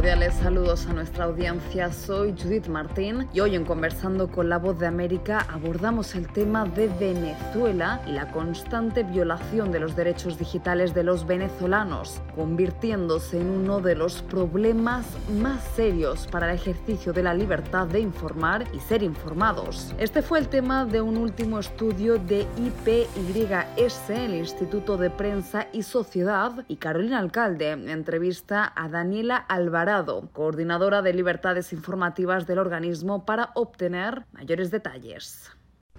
cordiales saludos a nuestra audiencia. Soy Judith Martín y hoy en Conversando con la Voz de América abordamos el tema de Venezuela y la constante violación de los derechos digitales de los venezolanos, convirtiéndose en uno de los problemas más serios para el ejercicio de la libertad de informar y ser informados. Este fue el tema de un último estudio de IPYS, el Instituto de Prensa y Sociedad, y Carolina Alcalde entrevista a Daniela Alvarado, coordinadora de libertades informativas del organismo, para obtener mayores detalles.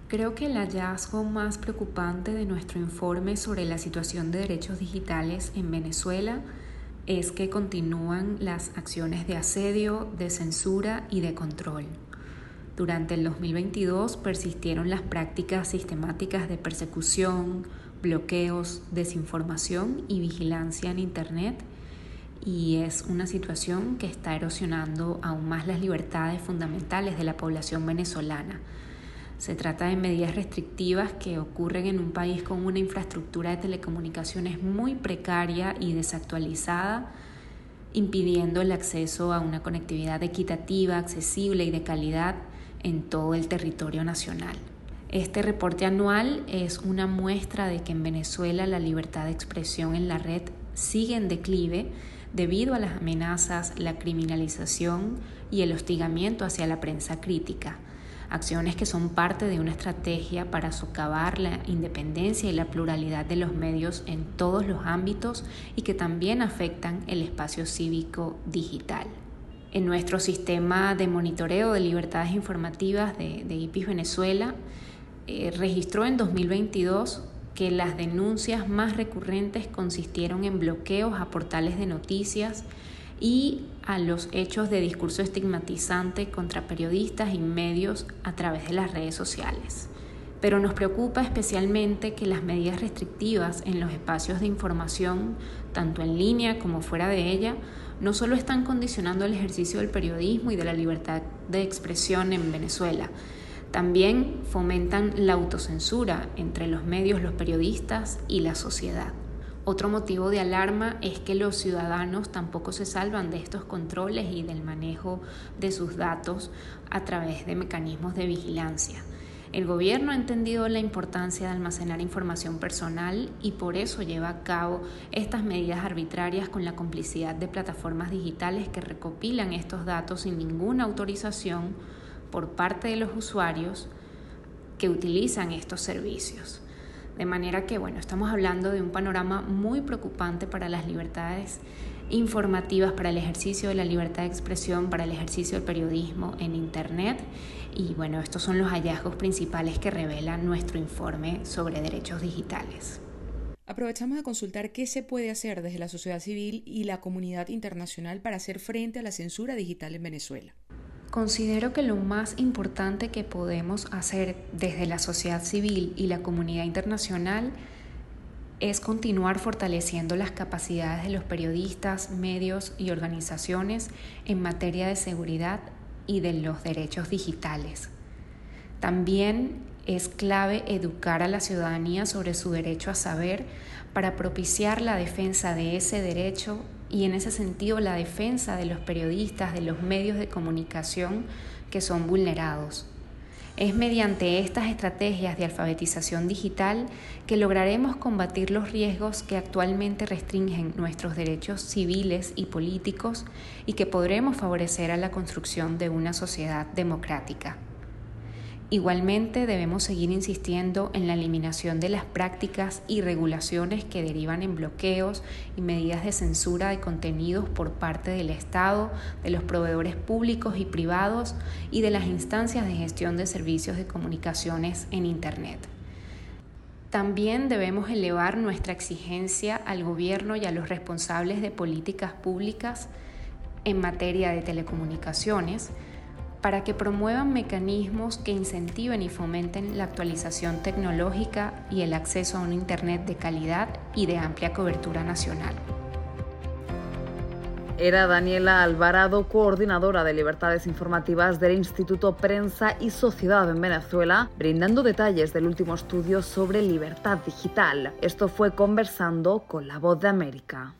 Creo que el hallazgo más preocupante de nuestro informe sobre la situación de derechos digitales en Venezuela es que continúan las acciones de asedio, de censura y de control. Durante el 2022 persistieron las prácticas sistemáticas de persecución, bloqueos, desinformación y vigilancia en Internet y es una situación que está erosionando aún más las libertades fundamentales de la población venezolana. Se trata de medidas restrictivas que ocurren en un país con una infraestructura de telecomunicaciones muy precaria y desactualizada, impidiendo el acceso a una conectividad equitativa, accesible y de calidad en todo el territorio nacional. Este reporte anual es una muestra de que en Venezuela la libertad de expresión en la red sigue en declive debido a las amenazas, la criminalización y el hostigamiento hacia la prensa crítica, acciones que son parte de una estrategia para socavar la independencia y la pluralidad de los medios en todos los ámbitos y que también afectan el espacio cívico digital. En nuestro sistema de monitoreo de libertades informativas de, de IPIS Venezuela, eh, registró en 2022 que las denuncias más recurrentes consistieron en bloqueos a portales de noticias y a los hechos de discurso estigmatizante contra periodistas y medios a través de las redes sociales. Pero nos preocupa especialmente que las medidas restrictivas en los espacios de información, tanto en línea como fuera de ella, no solo están condicionando el ejercicio del periodismo y de la libertad de expresión en Venezuela, también fomentan la autocensura entre los medios, los periodistas y la sociedad. Otro motivo de alarma es que los ciudadanos tampoco se salvan de estos controles y del manejo de sus datos a través de mecanismos de vigilancia. El gobierno ha entendido la importancia de almacenar información personal y por eso lleva a cabo estas medidas arbitrarias con la complicidad de plataformas digitales que recopilan estos datos sin ninguna autorización por parte de los usuarios que utilizan estos servicios. De manera que, bueno, estamos hablando de un panorama muy preocupante para las libertades informativas, para el ejercicio de la libertad de expresión, para el ejercicio del periodismo en Internet. Y bueno, estos son los hallazgos principales que revela nuestro informe sobre derechos digitales. Aprovechamos a consultar qué se puede hacer desde la sociedad civil y la comunidad internacional para hacer frente a la censura digital en Venezuela. Considero que lo más importante que podemos hacer desde la sociedad civil y la comunidad internacional es continuar fortaleciendo las capacidades de los periodistas, medios y organizaciones en materia de seguridad y de los derechos digitales. También es clave educar a la ciudadanía sobre su derecho a saber para propiciar la defensa de ese derecho y en ese sentido la defensa de los periodistas, de los medios de comunicación que son vulnerados. Es mediante estas estrategias de alfabetización digital que lograremos combatir los riesgos que actualmente restringen nuestros derechos civiles y políticos y que podremos favorecer a la construcción de una sociedad democrática. Igualmente debemos seguir insistiendo en la eliminación de las prácticas y regulaciones que derivan en bloqueos y medidas de censura de contenidos por parte del Estado, de los proveedores públicos y privados y de las instancias de gestión de servicios de comunicaciones en Internet. También debemos elevar nuestra exigencia al gobierno y a los responsables de políticas públicas en materia de telecomunicaciones, para que promuevan mecanismos que incentiven y fomenten la actualización tecnológica y el acceso a un Internet de calidad y de amplia cobertura nacional. Era Daniela Alvarado, coordinadora de libertades informativas del Instituto Prensa y Sociedad en Venezuela, brindando detalles del último estudio sobre libertad digital. Esto fue conversando con la voz de América.